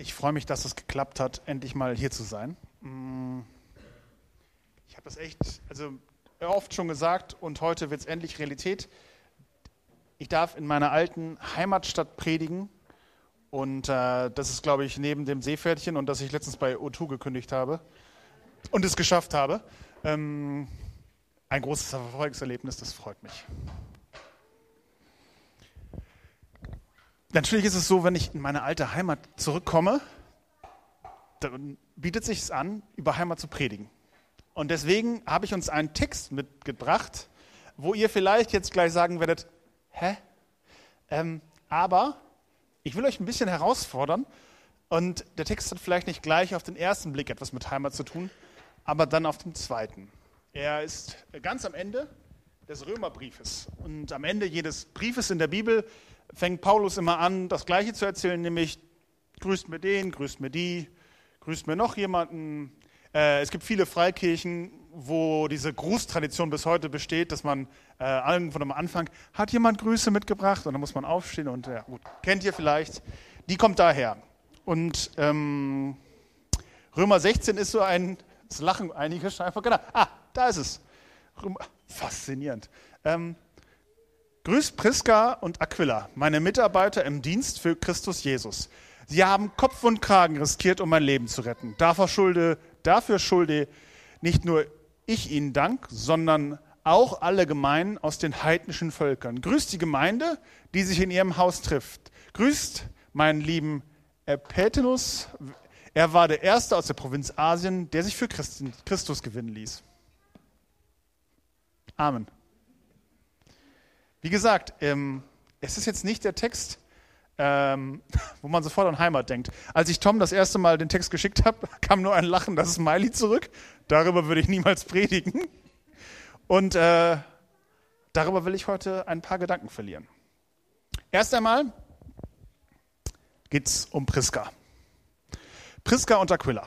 Ich freue mich, dass es geklappt hat, endlich mal hier zu sein. Mm. Ich habe das echt, also oft schon gesagt und heute wird es endlich Realität. Ich darf in meiner alten Heimatstadt predigen und äh, das ist, glaube ich, neben dem Seepferdchen und das ich letztens bei O2 gekündigt habe und es geschafft habe, ähm, ein großes Erfolgserlebnis, das freut mich. Natürlich ist es so, wenn ich in meine alte Heimat zurückkomme, dann bietet sich es an, über Heimat zu predigen. Und deswegen habe ich uns einen Text mitgebracht, wo ihr vielleicht jetzt gleich sagen werdet, hä? Ähm, aber ich will euch ein bisschen herausfordern und der Text hat vielleicht nicht gleich auf den ersten Blick etwas mit Heimat zu tun, aber dann auf den zweiten. Er ist ganz am Ende des Römerbriefes. Und am Ende jedes Briefes in der Bibel fängt Paulus immer an, das Gleiche zu erzählen, nämlich grüßt mir den, grüßt mir die, grüßt mir noch jemanden. Äh, es gibt viele Freikirchen, wo diese Grußtradition bis heute besteht, dass man äh, irgendwann am Anfang, hat jemand Grüße mitgebracht? Und dann muss man aufstehen und ja, gut, kennt ihr vielleicht. Die kommt daher. Und ähm, Römer 16 ist so ein, das lachen einige scheinbar, genau, ah, da ist es. Römer, faszinierend. Ähm, Grüßt Priska und Aquila, meine Mitarbeiter im Dienst für Christus Jesus. Sie haben Kopf und Kragen riskiert, um mein Leben zu retten. Dafür schulde, dafür schulde nicht nur ich ihnen Dank, sondern auch alle Gemeinden aus den heidnischen Völkern. Grüßt die Gemeinde, die sich in ihrem Haus trifft. Grüßt meinen lieben Epetenus. Er war der Erste aus der Provinz Asien, der sich für Christus gewinnen ließ. Amen. Wie gesagt, ähm, es ist jetzt nicht der Text, ähm, wo man sofort an Heimat denkt. Als ich Tom das erste Mal den Text geschickt habe, kam nur ein Lachen, das Smiley zurück. Darüber würde ich niemals predigen. Und äh, darüber will ich heute ein paar Gedanken verlieren. Erst einmal geht es um Priska. Priska und Aquila.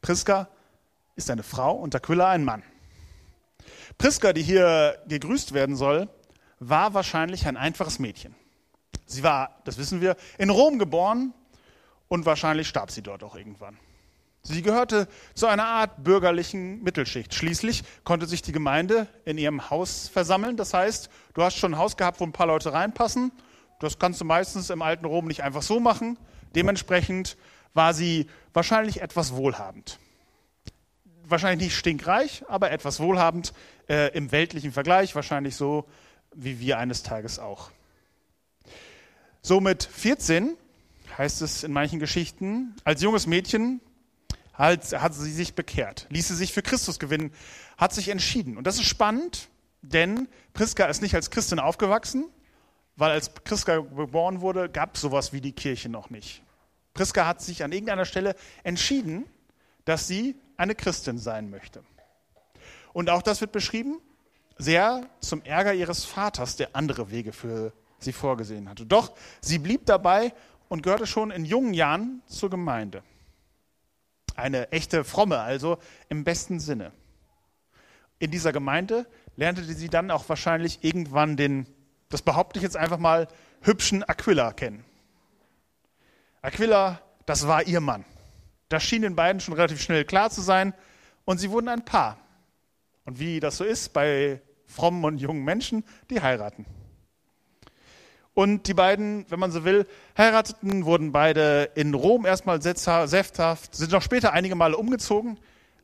Priska ist eine Frau und Aquila ein Mann. Priska, die hier gegrüßt werden soll, war wahrscheinlich ein einfaches Mädchen. Sie war, das wissen wir, in Rom geboren und wahrscheinlich starb sie dort auch irgendwann. Sie gehörte zu einer Art bürgerlichen Mittelschicht. Schließlich konnte sich die Gemeinde in ihrem Haus versammeln. Das heißt, du hast schon ein Haus gehabt, wo ein paar Leute reinpassen. Das kannst du meistens im alten Rom nicht einfach so machen. Dementsprechend war sie wahrscheinlich etwas wohlhabend. Wahrscheinlich nicht stinkreich, aber etwas wohlhabend äh, im weltlichen Vergleich. Wahrscheinlich so wie wir eines Tages auch. So mit 14 heißt es in manchen Geschichten, als junges Mädchen hat, hat sie sich bekehrt, ließ sie sich für Christus gewinnen, hat sich entschieden. Und das ist spannend, denn Priska ist nicht als Christin aufgewachsen, weil als Priska geboren wurde, gab es sowas wie die Kirche noch nicht. Priska hat sich an irgendeiner Stelle entschieden, dass sie eine Christin sein möchte. Und auch das wird beschrieben sehr zum Ärger ihres Vaters, der andere Wege für sie vorgesehen hatte. Doch sie blieb dabei und gehörte schon in jungen Jahren zur Gemeinde. Eine echte Fromme, also im besten Sinne. In dieser Gemeinde lernte sie dann auch wahrscheinlich irgendwann den, das behaupte ich jetzt einfach mal, hübschen Aquila kennen. Aquila, das war ihr Mann. Das schien den beiden schon relativ schnell klar zu sein und sie wurden ein Paar. Und wie das so ist bei frommen und jungen Menschen, die heiraten. Und die beiden, wenn man so will, heirateten, wurden beide in Rom erstmal sefthaft, sind noch später einige Male umgezogen,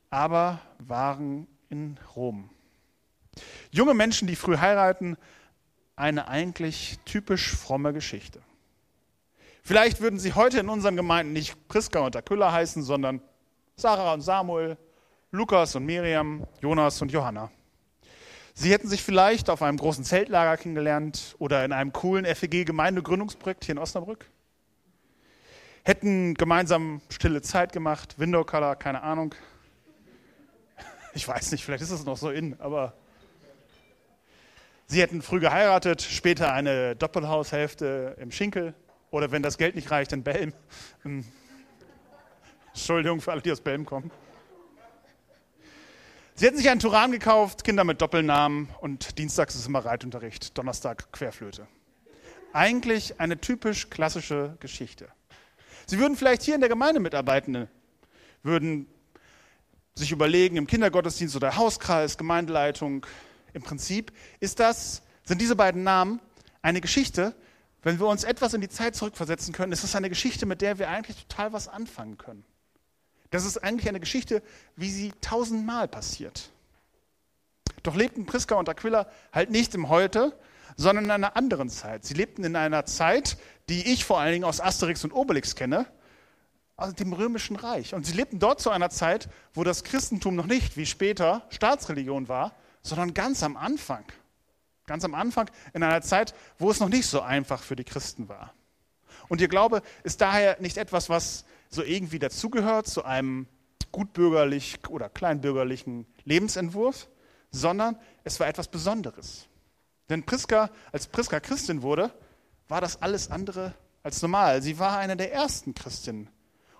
aber waren in Rom. Junge Menschen, die früh heiraten, eine eigentlich typisch fromme Geschichte. Vielleicht würden sie heute in unseren Gemeinden nicht Priska und Aquila heißen, sondern Sarah und Samuel, Lukas und Miriam, Jonas und Johanna. Sie hätten sich vielleicht auf einem großen Zeltlager kennengelernt oder in einem coolen FEG-Gemeindegründungsprojekt hier in Osnabrück. Hätten gemeinsam stille Zeit gemacht, Window Color, keine Ahnung. Ich weiß nicht, vielleicht ist es noch so in, aber sie hätten früh geheiratet, später eine Doppelhaushälfte im Schinkel oder wenn das Geld nicht reicht, in Belm. Entschuldigung für alle, die aus Belm kommen. Sie hätten sich einen Turan gekauft, Kinder mit Doppelnamen und dienstags ist immer Reitunterricht, Donnerstag Querflöte. Eigentlich eine typisch klassische Geschichte. Sie würden vielleicht hier in der Gemeinde mitarbeiten, würden sich überlegen, im Kindergottesdienst oder Hauskreis, Gemeindeleitung. Im Prinzip ist das, sind diese beiden Namen eine Geschichte, wenn wir uns etwas in die Zeit zurückversetzen können, ist das eine Geschichte, mit der wir eigentlich total was anfangen können. Das ist eigentlich eine Geschichte, wie sie tausendmal passiert. Doch lebten Priska und Aquila halt nicht im Heute, sondern in einer anderen Zeit. Sie lebten in einer Zeit, die ich vor allen Dingen aus Asterix und Obelix kenne, aus dem Römischen Reich. Und sie lebten dort zu einer Zeit, wo das Christentum noch nicht, wie später, Staatsreligion war, sondern ganz am Anfang. Ganz am Anfang in einer Zeit, wo es noch nicht so einfach für die Christen war. Und ihr Glaube ist daher nicht etwas, was so irgendwie dazugehört zu einem gutbürgerlich oder kleinbürgerlichen Lebensentwurf, sondern es war etwas Besonderes. Denn Priska, als Priska Christin wurde, war das alles andere als normal. Sie war eine der ersten Christinnen.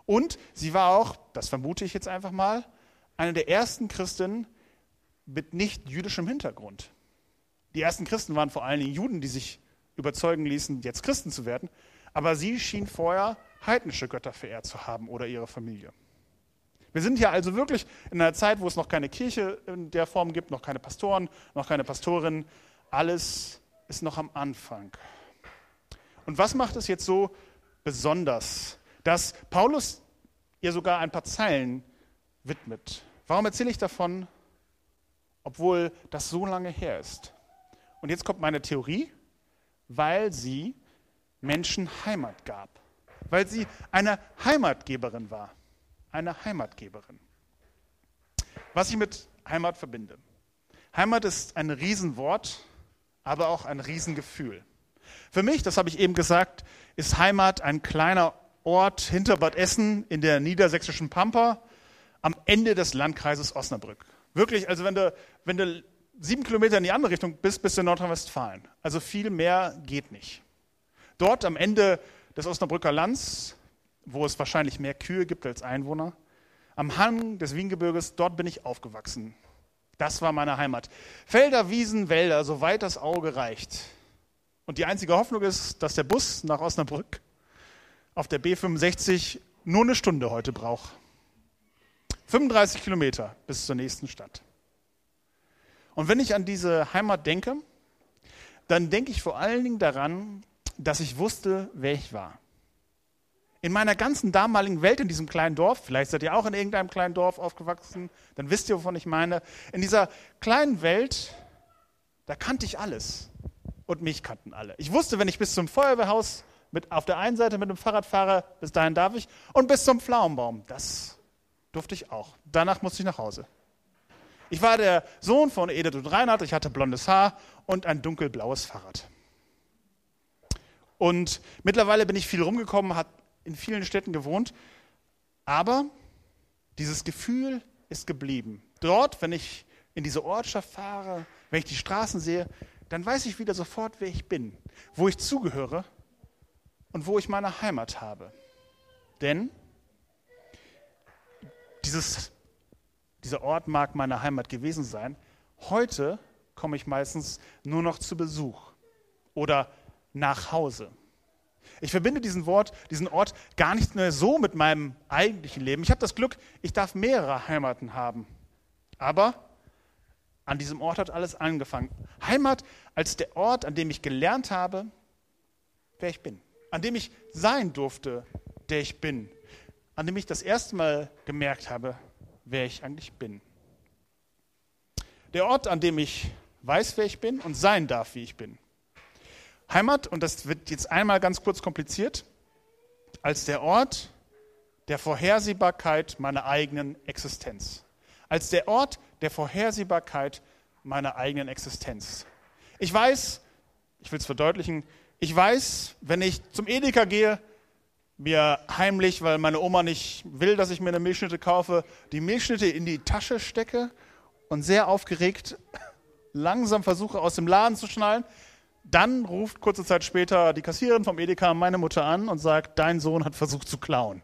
Und sie war auch, das vermute ich jetzt einfach mal, eine der ersten Christinnen mit nicht jüdischem Hintergrund. Die ersten Christen waren vor allen Dingen Juden, die sich überzeugen ließen, jetzt Christen zu werden. Aber sie schien vorher heidnische Götter verehrt zu haben oder ihre Familie. Wir sind hier also wirklich in einer Zeit, wo es noch keine Kirche in der Form gibt, noch keine Pastoren, noch keine Pastorinnen. Alles ist noch am Anfang. Und was macht es jetzt so besonders, dass Paulus ihr sogar ein paar Zeilen widmet? Warum erzähle ich davon, obwohl das so lange her ist? Und jetzt kommt meine Theorie, weil sie Menschen Heimat gab, weil sie eine Heimatgeberin war, eine Heimatgeberin. Was ich mit Heimat verbinde. Heimat ist ein Riesenwort, aber auch ein Riesengefühl. Für mich, das habe ich eben gesagt, ist Heimat ein kleiner Ort hinter Bad Essen in der niedersächsischen Pampa am Ende des Landkreises Osnabrück. Wirklich, also wenn du, wenn du sieben Kilometer in die andere Richtung bist, bist du in Nordrhein-Westfalen. Also viel mehr geht nicht. Dort am Ende des Osnabrücker Lands, wo es wahrscheinlich mehr Kühe gibt als Einwohner, am Hang des Wiengebirges, dort bin ich aufgewachsen. Das war meine Heimat. Felder, Wiesen, Wälder, soweit das Auge reicht. Und die einzige Hoffnung ist, dass der Bus nach Osnabrück auf der B65 nur eine Stunde heute braucht. 35 Kilometer bis zur nächsten Stadt. Und wenn ich an diese Heimat denke, dann denke ich vor allen Dingen daran, dass ich wusste, wer ich war. In meiner ganzen damaligen Welt, in diesem kleinen Dorf, vielleicht seid ihr auch in irgendeinem kleinen Dorf aufgewachsen, dann wisst ihr, wovon ich meine. In dieser kleinen Welt, da kannte ich alles. Und mich kannten alle. Ich wusste, wenn ich bis zum Feuerwehrhaus mit, auf der einen Seite mit dem Fahrrad fahre, bis dahin darf ich, und bis zum Pflaumenbaum, das durfte ich auch. Danach musste ich nach Hause. Ich war der Sohn von Edith und Reinhard, ich hatte blondes Haar und ein dunkelblaues Fahrrad. Und mittlerweile bin ich viel rumgekommen, habe in vielen Städten gewohnt, aber dieses Gefühl ist geblieben. Dort, wenn ich in diese Ortschaft fahre, wenn ich die Straßen sehe, dann weiß ich wieder sofort, wer ich bin, wo ich zugehöre und wo ich meine Heimat habe. Denn dieses dieser Ort mag meine Heimat gewesen sein. Heute komme ich meistens nur noch zu Besuch oder nach Hause. Ich verbinde diesen Wort, diesen Ort gar nicht mehr so mit meinem eigentlichen Leben. Ich habe das Glück, ich darf mehrere Heimaten haben. Aber an diesem Ort hat alles angefangen. Heimat als der Ort, an dem ich gelernt habe, wer ich bin. An dem ich sein durfte, der ich bin. An dem ich das erste Mal gemerkt habe, wer ich eigentlich bin. Der Ort, an dem ich weiß, wer ich bin und sein darf, wie ich bin. Heimat, und das wird jetzt einmal ganz kurz kompliziert, als der Ort der Vorhersehbarkeit meiner eigenen Existenz. Als der Ort der Vorhersehbarkeit meiner eigenen Existenz. Ich weiß, ich will es verdeutlichen, ich weiß, wenn ich zum Edeka gehe, mir heimlich, weil meine Oma nicht will, dass ich mir eine Milchschnitte kaufe, die Milchschnitte in die Tasche stecke und sehr aufgeregt langsam versuche aus dem Laden zu schnallen. Dann ruft kurze Zeit später die Kassiererin vom Edeka meine Mutter an und sagt, dein Sohn hat versucht zu klauen.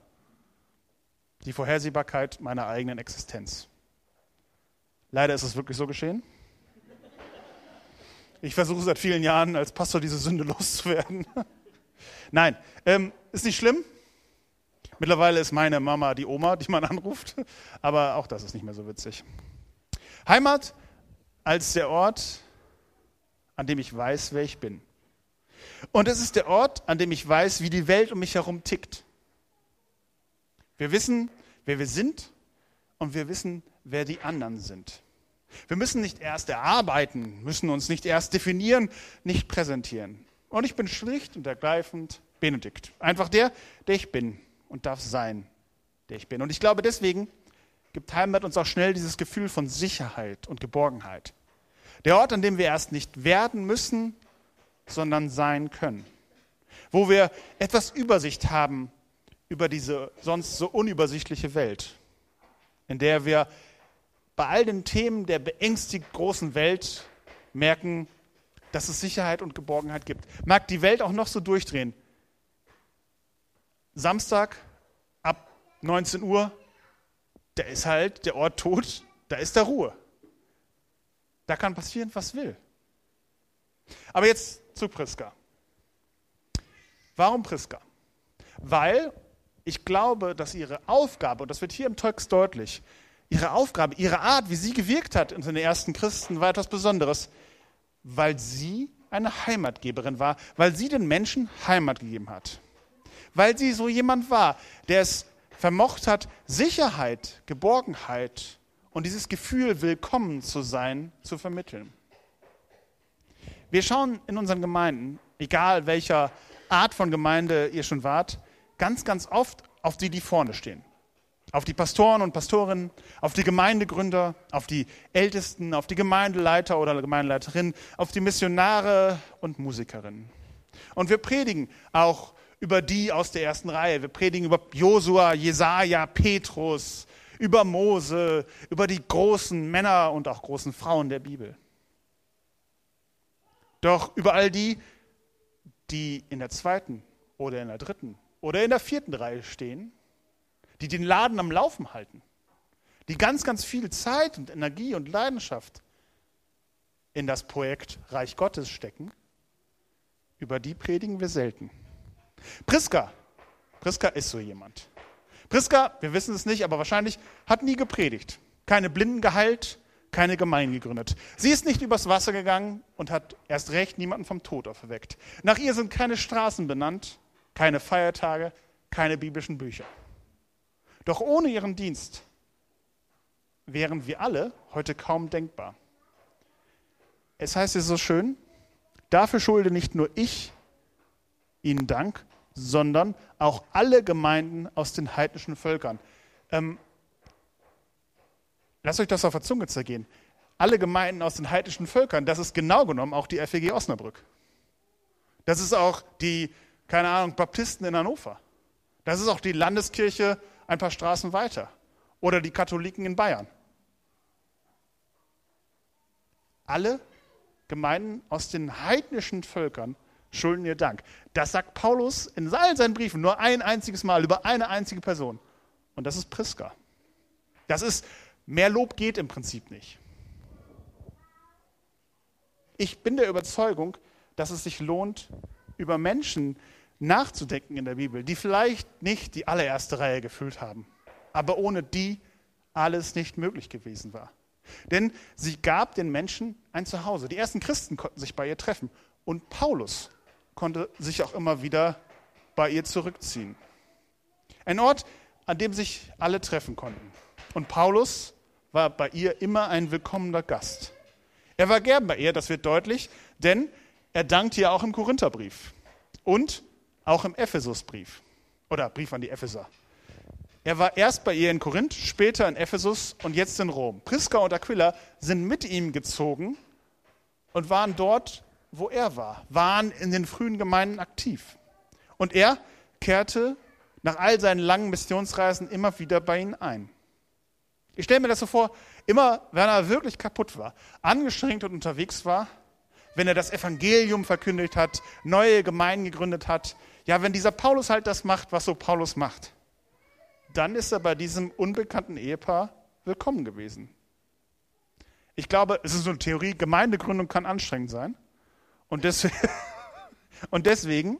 Die Vorhersehbarkeit meiner eigenen Existenz. Leider ist es wirklich so geschehen. Ich versuche seit vielen Jahren als Pastor diese Sünde loszuwerden. Nein, ähm, ist nicht schlimm. Mittlerweile ist meine Mama die Oma, die man anruft, aber auch das ist nicht mehr so witzig. Heimat als der Ort, an dem ich weiß, wer ich bin. Und es ist der Ort, an dem ich weiß, wie die Welt um mich herum tickt. Wir wissen, wer wir sind und wir wissen, wer die anderen sind. Wir müssen nicht erst erarbeiten, müssen uns nicht erst definieren, nicht präsentieren. Und ich bin schlicht und ergreifend Benedikt. Einfach der, der ich bin und darf sein, der ich bin. Und ich glaube, deswegen gibt Heimat uns auch schnell dieses Gefühl von Sicherheit und Geborgenheit. Der Ort, an dem wir erst nicht werden müssen, sondern sein können. Wo wir etwas Übersicht haben über diese sonst so unübersichtliche Welt, in der wir bei all den Themen der beängstigt großen Welt merken, dass es Sicherheit und Geborgenheit gibt. Mag die Welt auch noch so durchdrehen. Samstag ab 19 Uhr, da ist halt der Ort tot, da ist da Ruhe. Da kann passieren, was will. Aber jetzt zu Priska. Warum Priska? Weil ich glaube, dass ihre Aufgabe, und das wird hier im Text deutlich, ihre Aufgabe, ihre Art, wie sie gewirkt hat unter den ersten Christen, war etwas Besonderes, weil sie eine Heimatgeberin war, weil sie den Menschen Heimat gegeben hat. Weil sie so jemand war, der es vermocht hat, Sicherheit, Geborgenheit und dieses Gefühl, willkommen zu sein, zu vermitteln. Wir schauen in unseren Gemeinden, egal welcher Art von Gemeinde ihr schon wart, ganz, ganz oft auf die, die vorne stehen. Auf die Pastoren und Pastorinnen, auf die Gemeindegründer, auf die Ältesten, auf die Gemeindeleiter oder Gemeindeleiterinnen, auf die Missionare und Musikerinnen. Und wir predigen auch über die aus der ersten Reihe. Wir predigen über Josua, Jesaja, Petrus, über Mose, über die großen Männer und auch großen Frauen der Bibel. Doch über all die, die in der zweiten oder in der dritten oder in der vierten Reihe stehen, die den Laden am Laufen halten, die ganz, ganz viel Zeit und Energie und Leidenschaft in das Projekt Reich Gottes stecken, über die predigen wir selten. Priska, Priska ist so jemand. Priska, wir wissen es nicht, aber wahrscheinlich hat nie gepredigt, keine Blinden geheilt, keine Gemeinde gegründet. Sie ist nicht übers Wasser gegangen und hat erst recht niemanden vom Tod auferweckt. Nach ihr sind keine Straßen benannt, keine Feiertage, keine biblischen Bücher. Doch ohne ihren Dienst wären wir alle heute kaum denkbar. Es heißt es so schön, dafür schulde nicht nur ich Ihnen Dank, sondern auch alle Gemeinden aus den heidnischen Völkern. Ähm, lasst euch das auf der Zunge zergehen. Alle Gemeinden aus den heidnischen Völkern, das ist genau genommen auch die FEG Osnabrück. Das ist auch die, keine Ahnung, Baptisten in Hannover. Das ist auch die Landeskirche ein paar Straßen weiter. Oder die Katholiken in Bayern. Alle Gemeinden aus den heidnischen Völkern schulden ihr Dank. Das sagt Paulus in all seinen Briefen nur ein einziges Mal über eine einzige Person. Und das ist Priska. Das ist, mehr Lob geht im Prinzip nicht. Ich bin der Überzeugung, dass es sich lohnt, über Menschen nachzudenken in der Bibel, die vielleicht nicht die allererste Reihe gefüllt haben, aber ohne die alles nicht möglich gewesen war. Denn sie gab den Menschen ein Zuhause. Die ersten Christen konnten sich bei ihr treffen. Und Paulus konnte sich auch immer wieder bei ihr zurückziehen. Ein Ort, an dem sich alle treffen konnten. Und Paulus war bei ihr immer ein willkommener Gast. Er war gern bei ihr, das wird deutlich, denn er dankt ihr auch im Korintherbrief und auch im Ephesusbrief oder Brief an die Epheser. Er war erst bei ihr in Korinth, später in Ephesus und jetzt in Rom. Priska und Aquila sind mit ihm gezogen und waren dort wo er war, waren in den frühen Gemeinden aktiv. Und er kehrte nach all seinen langen Missionsreisen immer wieder bei ihnen ein. Ich stelle mir das so vor, immer wenn er wirklich kaputt war, angestrengt und unterwegs war, wenn er das Evangelium verkündigt hat, neue Gemeinden gegründet hat, ja, wenn dieser Paulus halt das macht, was so Paulus macht, dann ist er bei diesem unbekannten Ehepaar willkommen gewesen. Ich glaube, es ist so eine Theorie, Gemeindegründung kann anstrengend sein. Und deswegen, und deswegen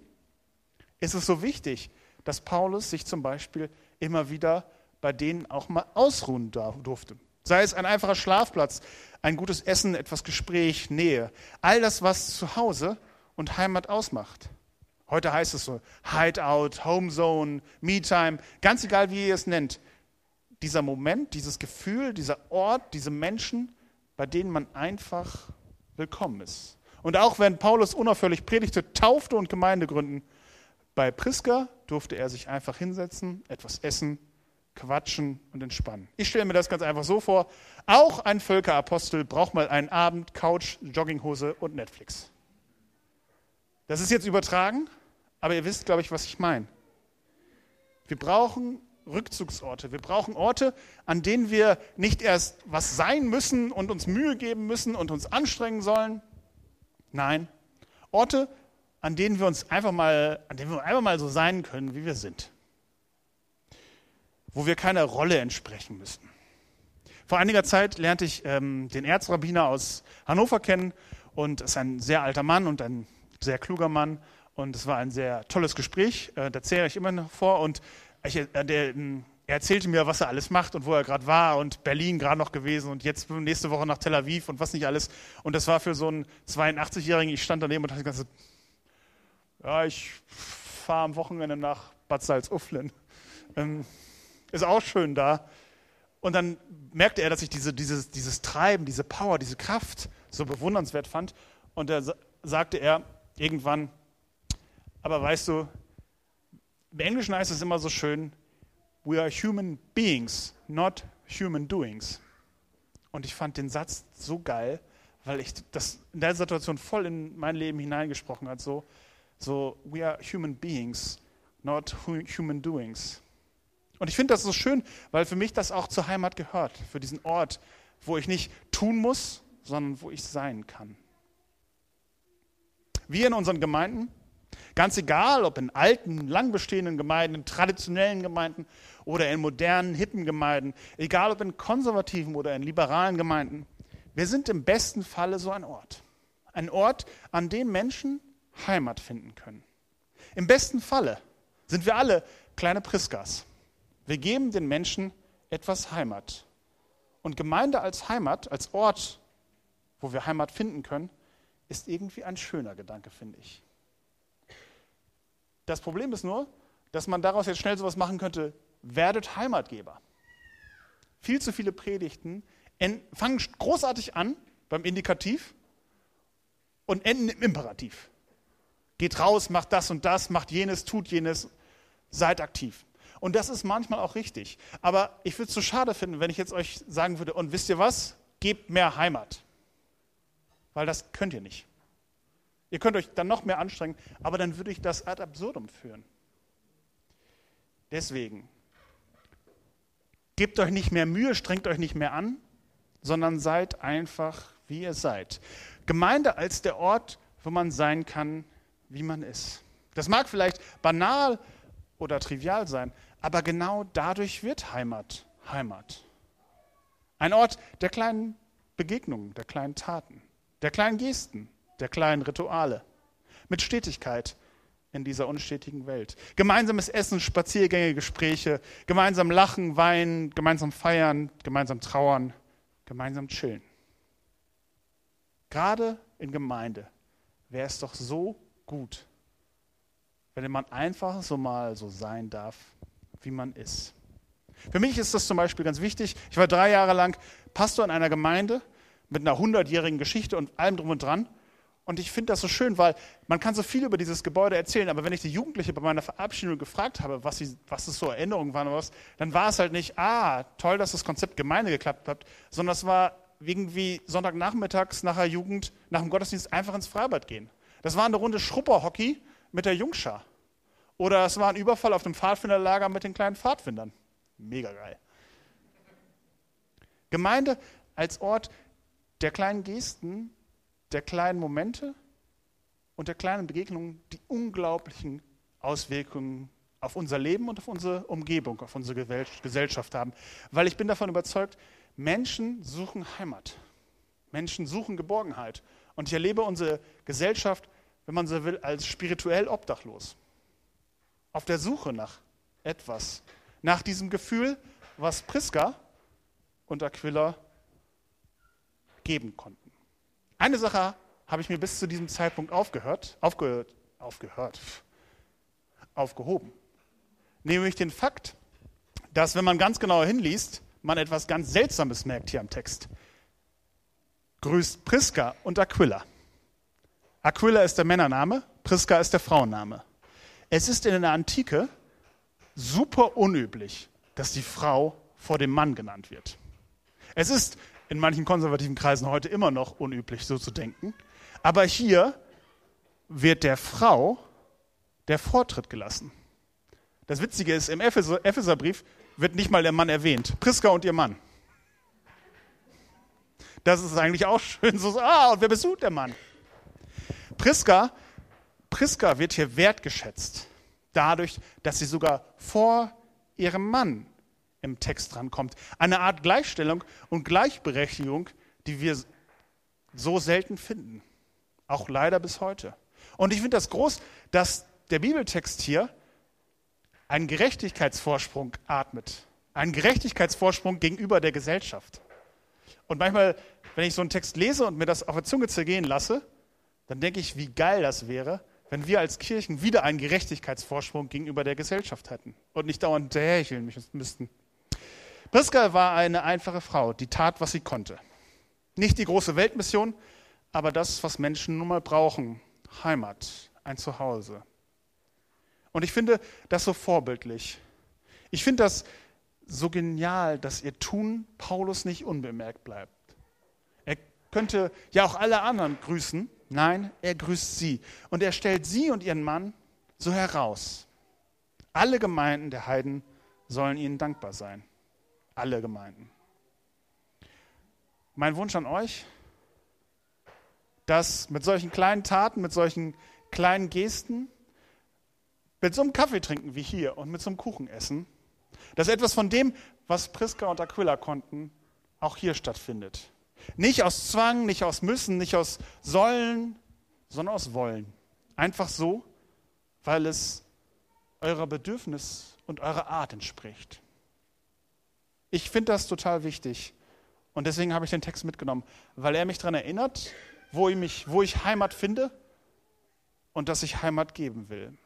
ist es so wichtig, dass Paulus sich zum Beispiel immer wieder bei denen auch mal ausruhen durfte. Sei es ein einfacher Schlafplatz, ein gutes Essen, etwas Gespräch, Nähe. All das, was zu Hause und Heimat ausmacht. Heute heißt es so Hideout, Homezone, Me-Time, ganz egal, wie ihr es nennt. Dieser Moment, dieses Gefühl, dieser Ort, diese Menschen, bei denen man einfach willkommen ist. Und auch wenn Paulus unaufhörlich predigte, taufte und Gemeinde gründen, bei Priska durfte er sich einfach hinsetzen, etwas essen quatschen und entspannen. Ich stelle mir das ganz einfach so vor, auch ein Völkerapostel braucht mal einen Abend, Couch, Jogginghose und Netflix. Das ist jetzt übertragen, aber ihr wisst, glaube ich, was ich meine. Wir brauchen Rückzugsorte. Wir brauchen Orte, an denen wir nicht erst was sein müssen und uns Mühe geben müssen und uns anstrengen sollen. Nein, Orte, an denen wir uns einfach mal, an denen wir einfach mal so sein können, wie wir sind. Wo wir keiner Rolle entsprechen müssen. Vor einiger Zeit lernte ich ähm, den Erzrabbiner aus Hannover kennen. Und ist ein sehr alter Mann und ein sehr kluger Mann. Und es war ein sehr tolles Gespräch. Äh, da zähle ich immer noch vor. Und ich, äh, der, er erzählte mir, was er alles macht und wo er gerade war und Berlin gerade noch gewesen und jetzt nächste Woche nach Tel Aviv und was nicht alles. Und das war für so einen 82-Jährigen, ich stand daneben und dachte ganze, ja, ich fahre am Wochenende nach Bad Salzuflen. Ähm, ist auch schön da. Und dann merkte er, dass ich diese, dieses, dieses Treiben, diese Power, diese Kraft so bewundernswert fand. Und da sagte er irgendwann, aber weißt du, im Englischen heißt es immer so schön, we are human beings, not human doings. Und ich fand den Satz so geil, weil ich das in der Situation voll in mein Leben hineingesprochen hat. So, so we are human beings, not human doings. Und ich finde das so schön, weil für mich das auch zur Heimat gehört, für diesen Ort, wo ich nicht tun muss, sondern wo ich sein kann. Wir in unseren Gemeinden, ganz egal, ob in alten, lang bestehenden Gemeinden, in traditionellen Gemeinden oder in modernen, hippen Gemeinden, egal ob in konservativen oder in liberalen Gemeinden, wir sind im besten Falle so ein Ort. Ein Ort, an dem Menschen Heimat finden können. Im besten Falle sind wir alle kleine Priskas. Wir geben den Menschen etwas Heimat. Und Gemeinde als Heimat, als Ort, wo wir Heimat finden können, ist irgendwie ein schöner Gedanke, finde ich. Das Problem ist nur, dass man daraus jetzt schnell sowas machen könnte, werdet Heimatgeber. Viel zu viele Predigten fangen großartig an beim Indikativ und enden im Imperativ. Geht raus, macht das und das, macht jenes, tut jenes, seid aktiv. Und das ist manchmal auch richtig. Aber ich würde es so schade finden, wenn ich jetzt euch sagen würde, und wisst ihr was? Gebt mehr Heimat. Weil das könnt ihr nicht. Ihr könnt euch dann noch mehr anstrengen, aber dann würde ich das ad absurdum führen. Deswegen, gebt euch nicht mehr Mühe, strengt euch nicht mehr an, sondern seid einfach, wie ihr seid. Gemeinde als der Ort, wo man sein kann, wie man ist. Das mag vielleicht banal oder trivial sein, aber genau dadurch wird Heimat Heimat. Ein Ort der kleinen Begegnungen, der kleinen Taten, der kleinen Gesten, der kleinen Rituale. Mit Stetigkeit in dieser unstetigen Welt. Gemeinsames Essen, Spaziergänge, Gespräche, gemeinsam lachen, weinen, gemeinsam feiern, gemeinsam trauern, gemeinsam chillen. Gerade in Gemeinde wäre es doch so gut, wenn man einfach so mal so sein darf, wie man ist. Für mich ist das zum Beispiel ganz wichtig. Ich war drei Jahre lang Pastor in einer Gemeinde mit einer hundertjährigen Geschichte und allem drum und dran. Und ich finde das so schön, weil man kann so viel über dieses Gebäude erzählen, aber wenn ich die Jugendliche bei meiner Verabschiedung gefragt habe, was, sie, was es so Erinnerungen waren oder was, dann war es halt nicht, ah, toll, dass das Konzept Gemeinde geklappt hat, sondern es war irgendwie Sonntagnachmittags nach der Jugend, nach dem Gottesdienst einfach ins Freibad gehen. Das war eine Runde Schrupperhockey mit der Jungschar. Oder es war ein Überfall auf dem Pfadfinderlager mit den kleinen Pfadfindern. Mega geil. Gemeinde als Ort der kleinen Gesten, der kleinen Momente und der kleinen Begegnungen, die unglaublichen Auswirkungen auf unser Leben und auf unsere Umgebung, auf unsere Gesellschaft haben. Weil ich bin davon überzeugt, Menschen suchen Heimat. Menschen suchen Geborgenheit. Und ich erlebe unsere Gesellschaft, wenn man so will, als spirituell obdachlos auf der Suche nach etwas nach diesem Gefühl, was Priska und Aquila geben konnten. Eine Sache habe ich mir bis zu diesem Zeitpunkt aufgehört, aufgehört, aufgehört, aufgehoben. Nämlich den Fakt, dass wenn man ganz genauer hinliest, man etwas ganz Seltsames merkt hier am Text. Grüßt Priska und Aquila. Aquila ist der Männername, Priska ist der Frauenname. Es ist in der Antike super unüblich, dass die Frau vor dem Mann genannt wird. Es ist in manchen konservativen Kreisen heute immer noch unüblich, so zu denken. Aber hier wird der Frau der Vortritt gelassen. Das Witzige ist, im Epheserbrief wird nicht mal der Mann erwähnt. Priska und ihr Mann. Das ist eigentlich auch schön so. Ah, und wer besucht der Mann? Priska, Priska wird hier wertgeschätzt. Dadurch, dass sie sogar vor ihrem Mann im Text drankommt. Eine Art Gleichstellung und Gleichberechtigung, die wir so selten finden. Auch leider bis heute. Und ich finde das groß, dass der Bibeltext hier einen Gerechtigkeitsvorsprung atmet. Einen Gerechtigkeitsvorsprung gegenüber der Gesellschaft. Und manchmal, wenn ich so einen Text lese und mir das auf der Zunge zergehen lasse, dann denke ich, wie geil das wäre, wenn wir als Kirchen wieder einen Gerechtigkeitsvorsprung gegenüber der Gesellschaft hätten und nicht dauernd hinterherhecheln müssten. Priska war eine einfache Frau, die tat, was sie konnte. Nicht die große Weltmission, aber das, was Menschen nun mal brauchen. Heimat, ein Zuhause. Und ich finde das so vorbildlich. Ich finde das so genial, dass ihr Tun Paulus nicht unbemerkt bleibt. Er könnte ja auch alle anderen grüßen. Nein, er grüßt sie. Und er stellt sie und ihren Mann so heraus. Alle Gemeinden der Heiden sollen ihnen dankbar sein. Alle Gemeinden. Mein Wunsch an euch, dass mit solchen kleinen Taten, mit solchen kleinen Gesten mit so einem Kaffee trinken wie hier und mit so einem Kuchen essen, dass etwas von dem, was Priska und Aquila konnten, auch hier stattfindet. Nicht aus Zwang, nicht aus Müssen, nicht aus Sollen, sondern aus Wollen. Einfach so, weil es eurer Bedürfnis und eurer Art entspricht. Ich finde das total wichtig. Und deswegen habe ich den Text mitgenommen, weil er mich daran erinnert, wo ich, mich, wo ich Heimat finde und dass ich Heimat geben will.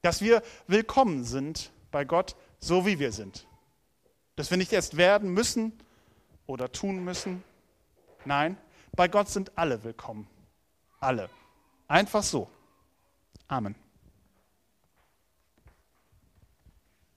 Dass wir willkommen sind bei Gott, so wie wir sind. Dass wir nicht erst werden müssen oder tun müssen. Nein, bei Gott sind alle willkommen. Alle. Einfach so. Amen.